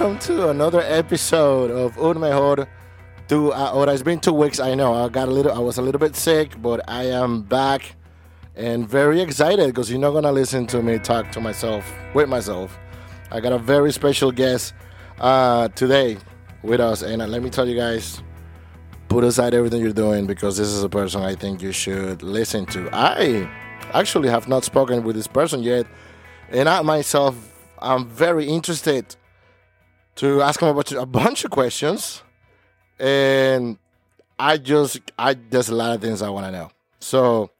welcome to another episode of Un Mejor. Tú, uh, or it's been two weeks. I know I got a little. I was a little bit sick, but I am back and very excited because you're not gonna listen to me talk to myself with myself. I got a very special guest uh, today with us, and uh, let me tell you guys, put aside everything you're doing because this is a person I think you should listen to. I actually have not spoken with this person yet, and I myself I'm very interested to ask him a bunch of questions, and I just I there's a lot of things I want to know. So,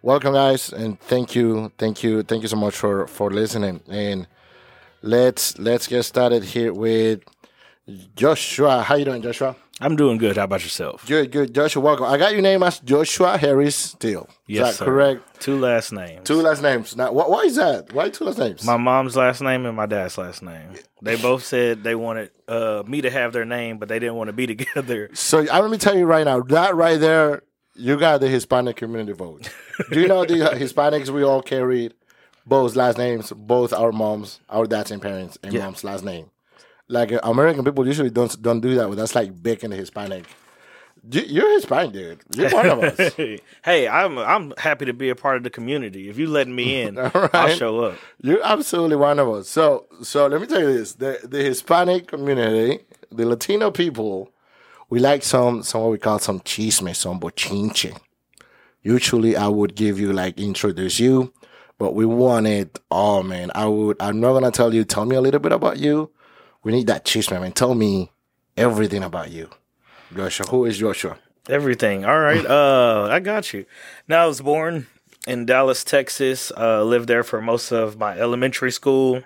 welcome guys, and thank you, thank you, thank you so much for for listening. And let's let's get started here with Joshua. How you doing, Joshua? I'm doing good. How about yourself? Good, good. Joshua, welcome. I got your name as Joshua Harris Till. Is Yes, that sir. correct? Two last names. Two last names. Now, wh- why is that? Why two last names? My mom's last name and my dad's last name. They both said they wanted uh, me to have their name, but they didn't want to be together. So I let me tell you right now, that right there, you got the Hispanic community vote. Do you know the Hispanics? We all carried both last names, both our moms, our dads and parents, and Yeah. mom's last name. Like American people usually don't don't do that. But that's like big in Hispanic. You- You're Hispanic, dude. You're one of us. hey, I'm I'm happy to be a part of the community. If you let me in, I'll show up. You're absolutely one of us. So, so let me tell you this: the the Hispanic community, the Latino people, we like some some what we call some chisme, some bochinche. Usually, I would give you like introduce you, but we want it. Oh man, I would. I'm not gonna tell you. Tell me a little bit about you. We need that chisme, man. Tell me everything about you, Joshua. Who is Joshua? Everything. All right. Uh, I got you. Now I was born in Dallas, Texas. Uh, lived there for most of my elementary school.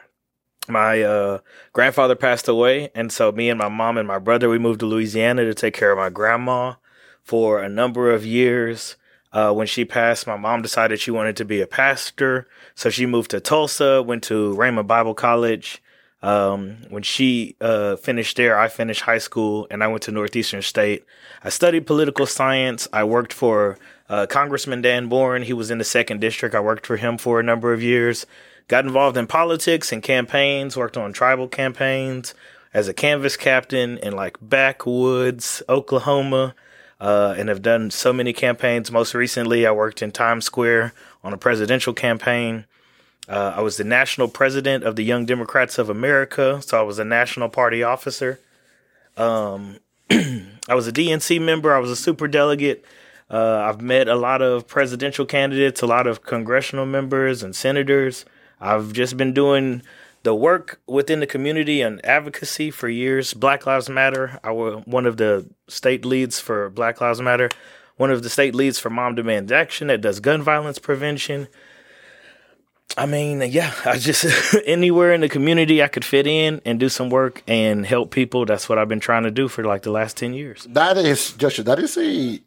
My uh, grandfather passed away, and so me and my mom and my brother we moved to Louisiana to take care of my grandma for a number of years. Uh, when she passed, my mom decided she wanted to be a pastor, so she moved to Tulsa. Went to Rhema Bible College. Um, when she uh, finished there, I finished high school and I went to Northeastern State. I studied political science. I worked for uh, Congressman Dan Boren. He was in the second district. I worked for him for a number of years. Got involved in politics and campaigns, worked on tribal campaigns as a canvas captain in like backwoods, Oklahoma, uh, and have done so many campaigns. Most recently, I worked in Times Square on a presidential campaign. Uh, I was the national president of the Young Democrats of America, so I was a national party officer. Um, I was a DNC member. I was a super delegate. Uh, I've met a lot of presidential candidates, a lot of congressional members and senators. I've just been doing the work within the community and advocacy for years. Black Lives Matter. I was one of the state leads for Black Lives Matter, one of the state leads for Moms Demand Action that does gun violence prevention. I mean, yeah, I just anywhere in the community I could fit in and do some work and help people. That's what I've been trying to do for like the last 10 years. That is Joshua. That is a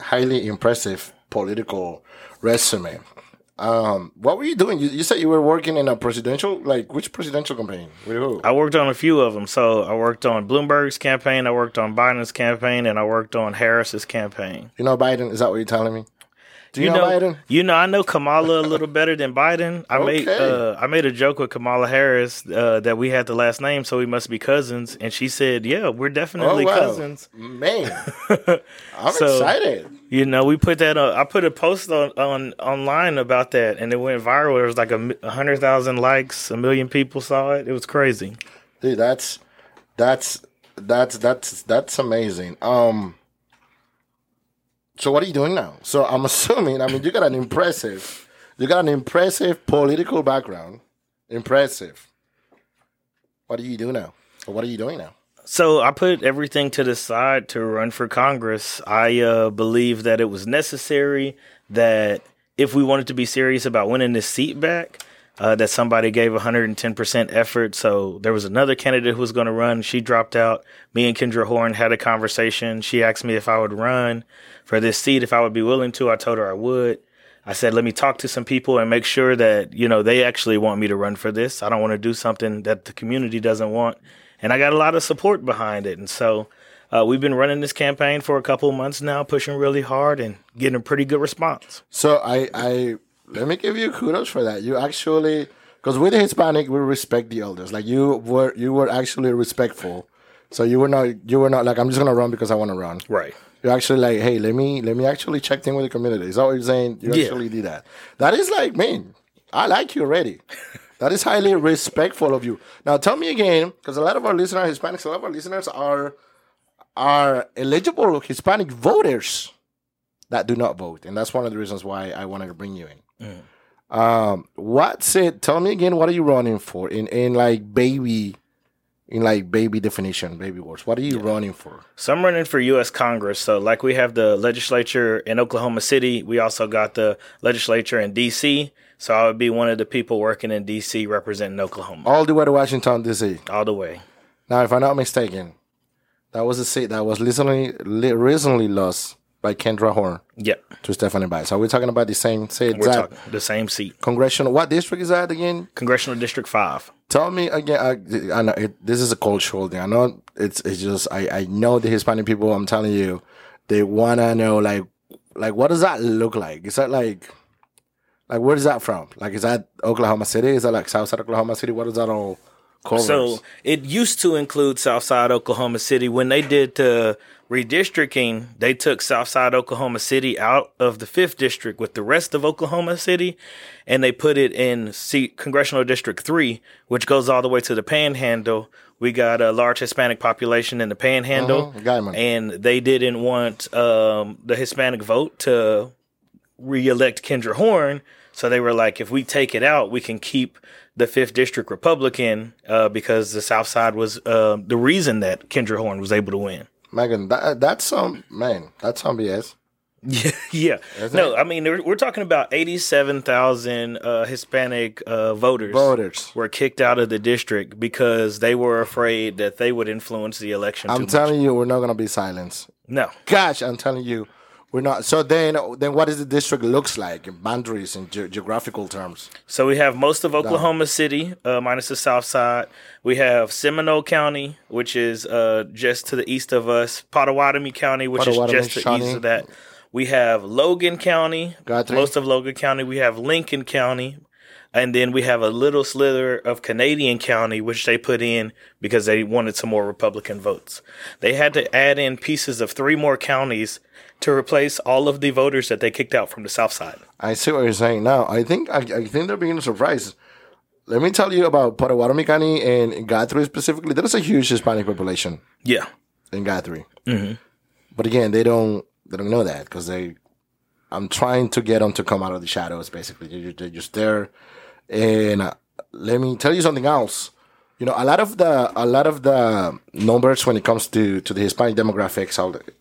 highly impressive political resume. Um, what were you doing? You, you said you were working in a presidential, like which presidential campaign? With who? I worked on a few of them. So I worked on Bloomberg's campaign, I worked on Biden's campaign, and I worked on Harris's campaign. You know Biden? Is that what you're telling me? Do you, You know, know, Biden? you know, I know Kamala a little better than Biden. I made uh, I made a joke with Kamala Harris uh, that we had the last name, so we must be cousins, and she said, "Yeah, we're definitely cousins." Man, I'm So- excited. You know, we put that. Uh, I put a post on, on online about that, and it went viral. There was like a, a hundred thousand likes, a million people saw it. It was crazy. Dude, that's that's that's that's that's amazing. Um so what are you doing now? So I'm assuming, I mean you got an impressive you got an impressive political background. Impressive. What do you do now? Or what are you doing now? So I put everything to the side to run for Congress. I uh, believe that it was necessary that if we wanted to be serious about winning this seat back, uh, that somebody gave 110% effort. So there was another candidate who was going to run. She dropped out. Me and Kendra Horn had a conversation. She asked me if I would run for this seat, if I would be willing to. I told her I would. I said, let me talk to some people and make sure that, you know, they actually want me to run for this. I don't want to do something that the community doesn't want. And I got a lot of support behind it. And so uh, we've been running this campaign for a couple months now, pushing really hard and getting a pretty good response. So I I let me give you kudos for that. You actually because with Hispanic, we respect the elders. Like you were, you were actually respectful. So you were not, you were not like I'm just gonna run because I want to run. Right. You're actually like, hey, let me let me actually check in with the community. Is that what you're saying? You Yeah. actually did that. That is like, man, I like you already. that is highly respectful of you. Now tell me again, because a lot of our listeners, Hispanics, a lot of our listeners are are eligible Hispanic voters that do not vote, and that's one of the reasons why I wanted to bring you in. Um, what's it? Tell me again. What are you running for in in like baby, in like baby definition, baby words? What are you running for? So I'm running for U.S. Congress. So like we have the legislature in Oklahoma City, we also got the legislature in D.C. So I would be one of the people working in D.C. representing Oklahoma All the way to Washington D.C. all the way. Now, if I'm not mistaken, that was a seat that was recently recently lost by Kendra Horn Yeah. to Stephanie Bice. Are we talking about the same seat? we're talking the same seat, congressional. What district is that again? Congressional District Five. Tell me again. Uh, I, I know it, this is a cultural thing. I know it's it's just I I know the Hispanic people. I'm telling you, they wanna know like like what does that look like? Is that like like where is that from? Like is that Oklahoma City? Is that like Southside Oklahoma City? What is that all? Covers? So it used to include Southside Oklahoma City. When they did the redistricting, they took Southside Oklahoma City out of the fifth district with the rest of Oklahoma City, and they put it in C- Congressional District Three, which goes all the way to the Panhandle. We got a large Hispanic population in the Panhandle, man. and they didn't want um, the Hispanic vote to reelect Kendra Horn. So they were like, if we take it out, we can keep the fifth district Republican uh, because the South Side was uh, the reason that Kendra Horn was able to win. Megan, that, that's some man. That's some BS. Yeah, yeah. Is No, it? I mean we're, we're talking about eighty-seven thousand uh, Hispanic uh, voters Voters. were kicked out of the district because they were afraid that they would influence the election. I'm too much. telling you, we're not gonna be silenced. No, Gosh, I'm telling you, we're not. So then, then what does the district looks like in boundaries and ge- geographical terms? So we have most of Oklahoma City, uh, minus the south side. We have Seminole County, which is uh, just to the east of us. Pottawatomie County, which is just to the east of that. We have Logan County, Guthrie. most of Logan County. We have Lincoln County. And then we have a little slither of Canadian County, which they put in because they wanted some more Republican votes. They had to add in pieces of three more counties to replace all of the voters that they kicked out from the South Side. I see what you're saying now. I think I, I think they're being surprised. Let me tell you about Pottawatomie County and Guthrie specifically. There's a huge Hispanic population Yeah. in Guthrie, mm-hmm. but again, they don't they don't know that because they. I'm trying to get them to come out of the shadows. Basically, they're, they're just there. And uh, let me tell you something else. You know, a lot of the a lot of the numbers when it comes to to the Hispanic demographics,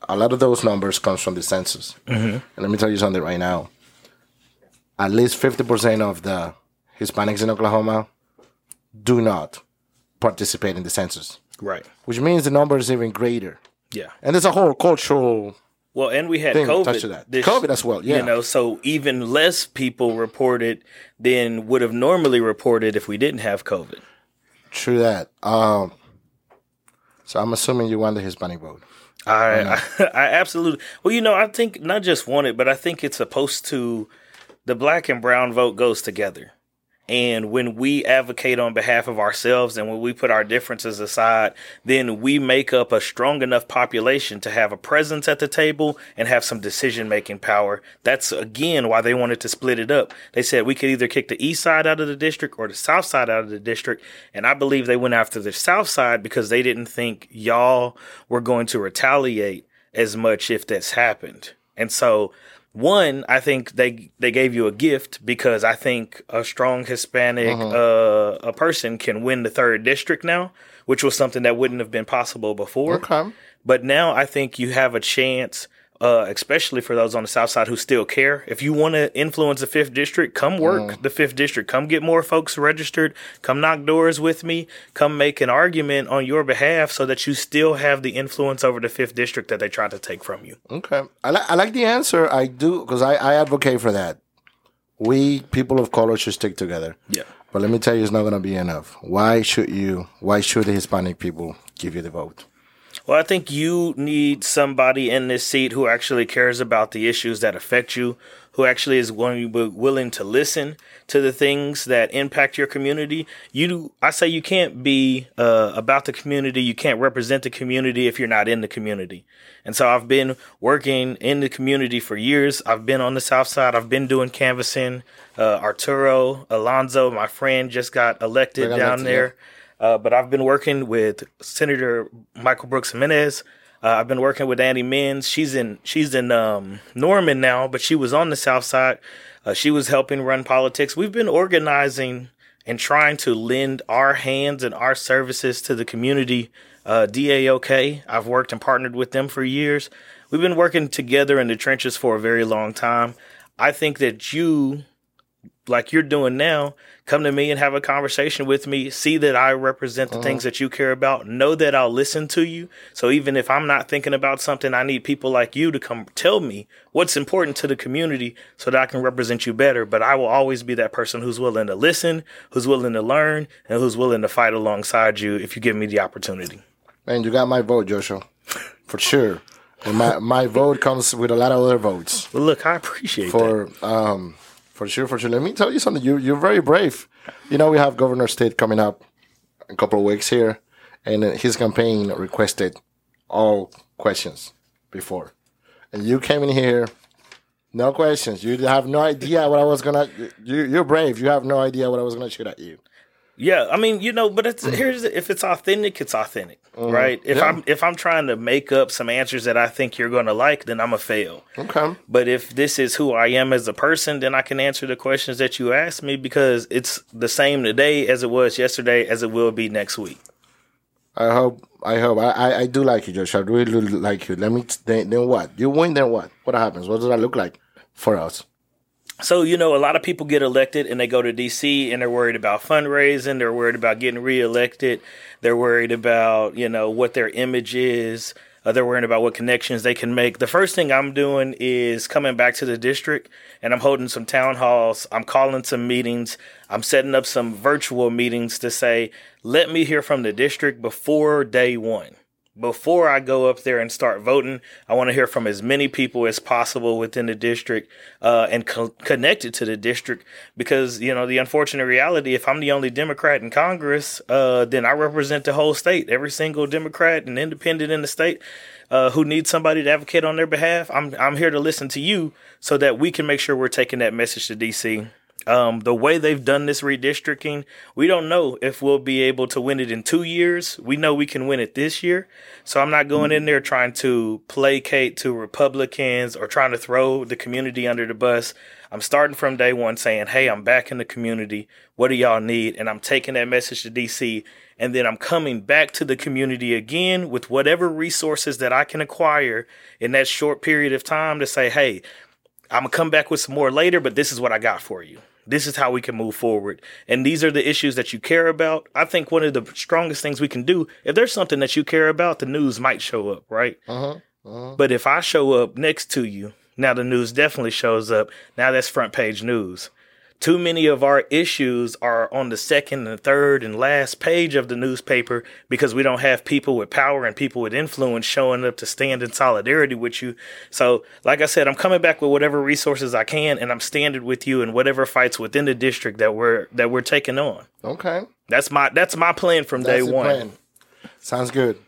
a lot of those numbers comes from the census. And let me tell you something right now. At least fifty percent of the Hispanics in Oklahoma do not participate in the census, Right. which means the number is even greater. Yeah. And there's a whole cultural Well, and we had COVID. that. this- COVID as well, yeah. You know, so even less people reported than would have normally reported if we didn't have COVID. True that. Um, so I'm assuming you want the Hispanic vote. I, I absolutely. Well, you know, I think not just want it, but I think it's supposed to. The black and brown vote goes together, and when we advocate on behalf of ourselves and when we put our differences aside, then we make up a strong enough population to have a presence at the table and have some decision making power. That's again why they wanted to split it up. They said we could either kick the east side out of the district or the south side out of the district, and I believe they went after the south side because they didn't think y'all were going to retaliate as much if this happened. And so one, I think they they gave you a gift because I think a strong Hispanic uh, a person can win the third district now, which was something that wouldn't have been possible before. Okay. But now I think you have a chance, uh, especially for those on the south side who still care. If you want to influence the fifth district, come work the fifth district. Come get more folks registered. Come knock doors with me. Come make an argument on your behalf so that you still have the influence over the fifth district that they tried to take from you. Okay. I, li- I like the answer. I do because I, I advocate for that. We people of color should stick together. Yeah. But let me tell you, it's not going to be enough. Why should you? Why should the Hispanic people give you the vote? Well, I think you need somebody in this seat who actually cares about the issues that affect you, who actually is going to be willing to listen to the things that impact your community. You, I say you can't be uh, about the community, you can't represent the community if you're not in the community. And so I've been working in the community for years. I've been on the South Side. I've been doing canvassing. Uh, Arturo Alonso, my friend, just got elected down there. Uh, but I've been working with Senator Michael Brooks Jimenez. Uh, I've been working with Annie Menz. She's in she's in um, Norman now, but she was on the South Side. Uh, she was helping run politics. We've been organizing and trying to lend our hands and our services to the community. Uh, DAOK, I've worked and partnered with them for years. We've been working together in the trenches for a very long time. I think that you like you're doing now, come to me and have a conversation with me. See that I represent the things that you care about. Know that I'll listen to you. So even if I'm not thinking about something, I need people like you to come tell me what's important to the community so that I can represent you better. But I will always be that person who's willing to listen, who's willing to learn, and who's willing to fight alongside you if you give me the opportunity. Man, you got my vote, Joshua, for sure. And my, my vote comes with a lot of other votes. Well, look, I appreciate that. For um, for sure, for sure. Let me tell you something. You you're very brave. You know we have Governor Stitt coming up a couple of weeks here, and his campaign requested all questions before, and you came in here, no questions. You have no idea what I was gonna. You you're brave. You have no idea what I was gonna shoot at you. Yeah, I mean, you know, but it's mm. here's if it's authentic, it's authentic, mm-hmm. right? If. Yeah. I'm if I'm trying to make up some answers that I think you're going to like, then I'm a fail. Okay. But if this is who I am as a person, then I can answer the questions that you asked me because it's the same today as it was yesterday as it will be next week. I hope. I hope. I, I, I do like you, Josh. I really like you. Let me. Then, then what? You win. Then what? What happens? What does that look like for us? So, you know, a lot of people get elected and they go to DC and they're worried about fundraising. They're worried about getting reelected. They're worried about, you know, what their image is. Uh, they're worried about what connections they can make. The first thing I'm doing is coming back to the district and I'm holding some town halls. I'm calling some meetings. I'm setting up some virtual meetings to say, let me hear from the district before day one before I go up there and start voting, I want to hear from as many people as possible within the district uh, and co- connected to the district. Because you know the unfortunate reality, if I'm the only Democrat in Congress, uh, then I represent the whole state. Every single Democrat and independent in the state uh, who needs somebody to advocate on their behalf, I'm I'm here to listen to you so that we can make sure we're taking that message to DC. Um, the way they've done this redistricting, we don't know if we'll be able to win it in two years. We know we can win it this year. So I'm not going in there trying to placate to Republicans or trying to throw the community under the bus. I'm starting from day one saying, Hey, I'm back in the community. What do y'all need? And I'm taking that message to DC. And then I'm coming back to the community again with whatever resources that I can acquire in that short period of time to say, Hey, I'm gonna come back with some more later, but this is what I got for you. This is how we can move forward. And these are the issues that you care about. I think one of the strongest things we can do, if there's something that you care about, the news might show up, right? Uh-huh. Uh-huh. But if I show up next to you, now the news definitely shows up. Now that's front page news. Too many of our issues are on the second and third and last page of the newspaper because we don't have people with power and people with influence showing up to stand in solidarity with you. So, like I said, I'm coming back with whatever resources I can and I'm standing with you in whatever fights within the district that we're that we're taking on. Okay. That's my that's my plan from day That's the one. plan. Sounds good.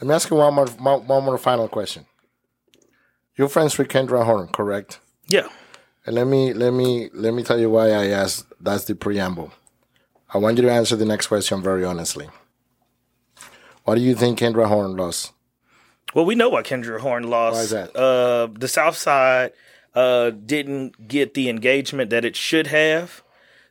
Let me ask you one more, one one more final question. You're friends with Kendra Horn, correct? Yeah. And let me let me let me tell you why I asked. That's the preamble. I want you to answer the next question very honestly. What do you think Kendra Horn lost? Well, we know why Kendra Horn lost. Why is that? Uh, the South Side uh, didn't get the engagement that it should have.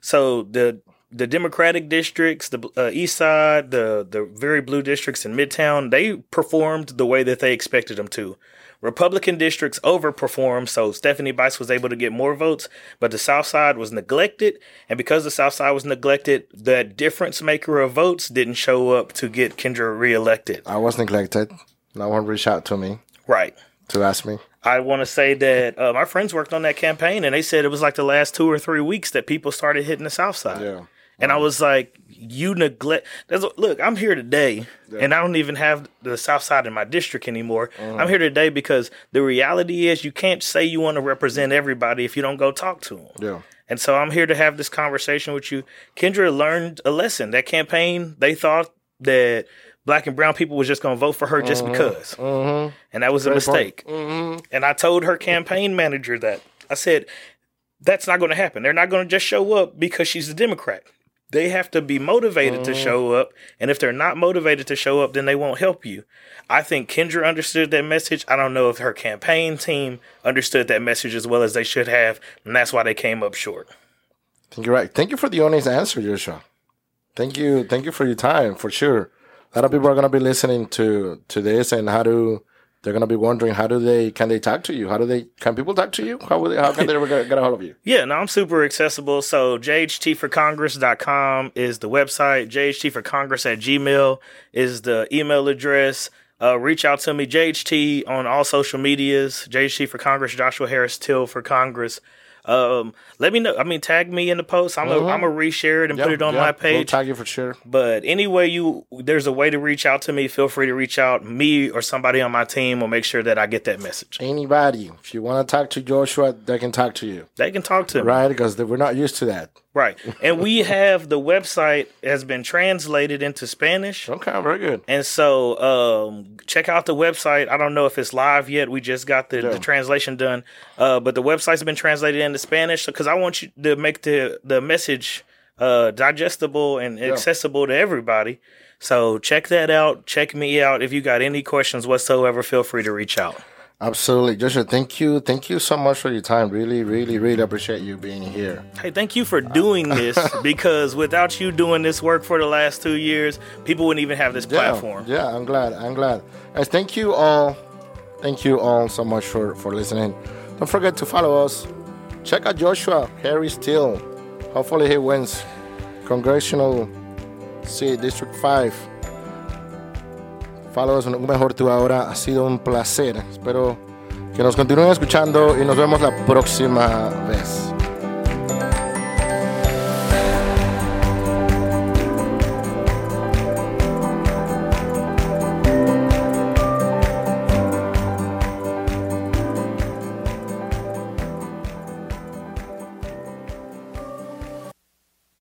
So the the Democratic districts, the uh, East Side, the the very blue districts in Midtown, they performed the way that they expected them to. Republican districts overperformed, so Stephanie Bice was able to get more votes, but the South Side was neglected. And because the South Side was neglected, that difference maker of votes didn't show up to get Kendra reelected. I was neglected. No one reached out to me Right. to ask me. I want to say that uh, my friends worked on that campaign, and they said it was like the last two or three weeks that people started hitting the South Side. Yeah. And I was like, you neglect. That's, look, I'm here today, and I don't even have the South Side in my district anymore. I'm uh-huh. here today because the reality is you can't say you want to represent everybody if you don't go talk to them. Yeah. And so I'm here to have this conversation with you. Kendra learned a lesson. That campaign, they thought that black and brown people was just going to vote for her just uh-huh. because. Uh-huh. And that was a mistake. Mm-hmm. And I told her campaign manager that. I said, that's not going to happen. They're not going to just show up because she's a Democrat. They have to be motivated to mm-hmm. show up. And if they're not motivated to show up, then they won't help you. I think Kendra understood that message. I don't know if her campaign team understood that message as well as they should have. And that's why they came up short. I think you're right. Thank you for the honest answer, Joshua. Thank you. Thank you for your time, for sure. A lot of people are going to be listening to to this and how do they're going to be wondering how do they can they talk to you? How do they can people talk to you? How will they, how can they ever get, a hold of you? Yeah, no, I'm super accessible. So jhtforcongress.com is the website. jhtforcongress at gmail is the email address. Uh, reach out to me, JHT, on all social medias. JHT for Congress, Joshua Harris Till for Congress. Um, let me know. I mean, tag me in the post. I'm gonna I'm gonna reshare it and put it on Yeah, my page. We'll tag you for sure. But anyway, you there's a way to reach out to me. Feel free to reach out. Me or somebody on my team will make sure that I get that message. Anybody, if you want to talk to Joshua, they can talk to you, They can talk to me. right? Because we're not used to that. Right. And we have the website has been translated into Spanish. Okay, very good. And so um, check out the website. I don't know if it's live yet. We just got the, Yeah. the translation done. Uh, but the website's been translated into Spanish because I want you to make the, the message uh, digestible and accessible to everybody. So check that out. Check me out. If you got any questions whatsoever, feel free to reach out. Absolutely, Joshua. Thank you, thank you so much for your time. Really, really, really appreciate you being here. Hey, thank you for doing this because without you doing this work for the last two years, people wouldn't even have this platform. Yeah, yeah, I'm glad. I'm glad. Guys, thank you all. Thank you all so much for, for listening. Don't forget to follow us. Check out Joshua Harris Till. Hopefully he wins Congressional seat District 5. Follow us en un mejor tú ahora. Ha sido un placer. Espero que nos continúen escuchando y nos vemos la próxima vez.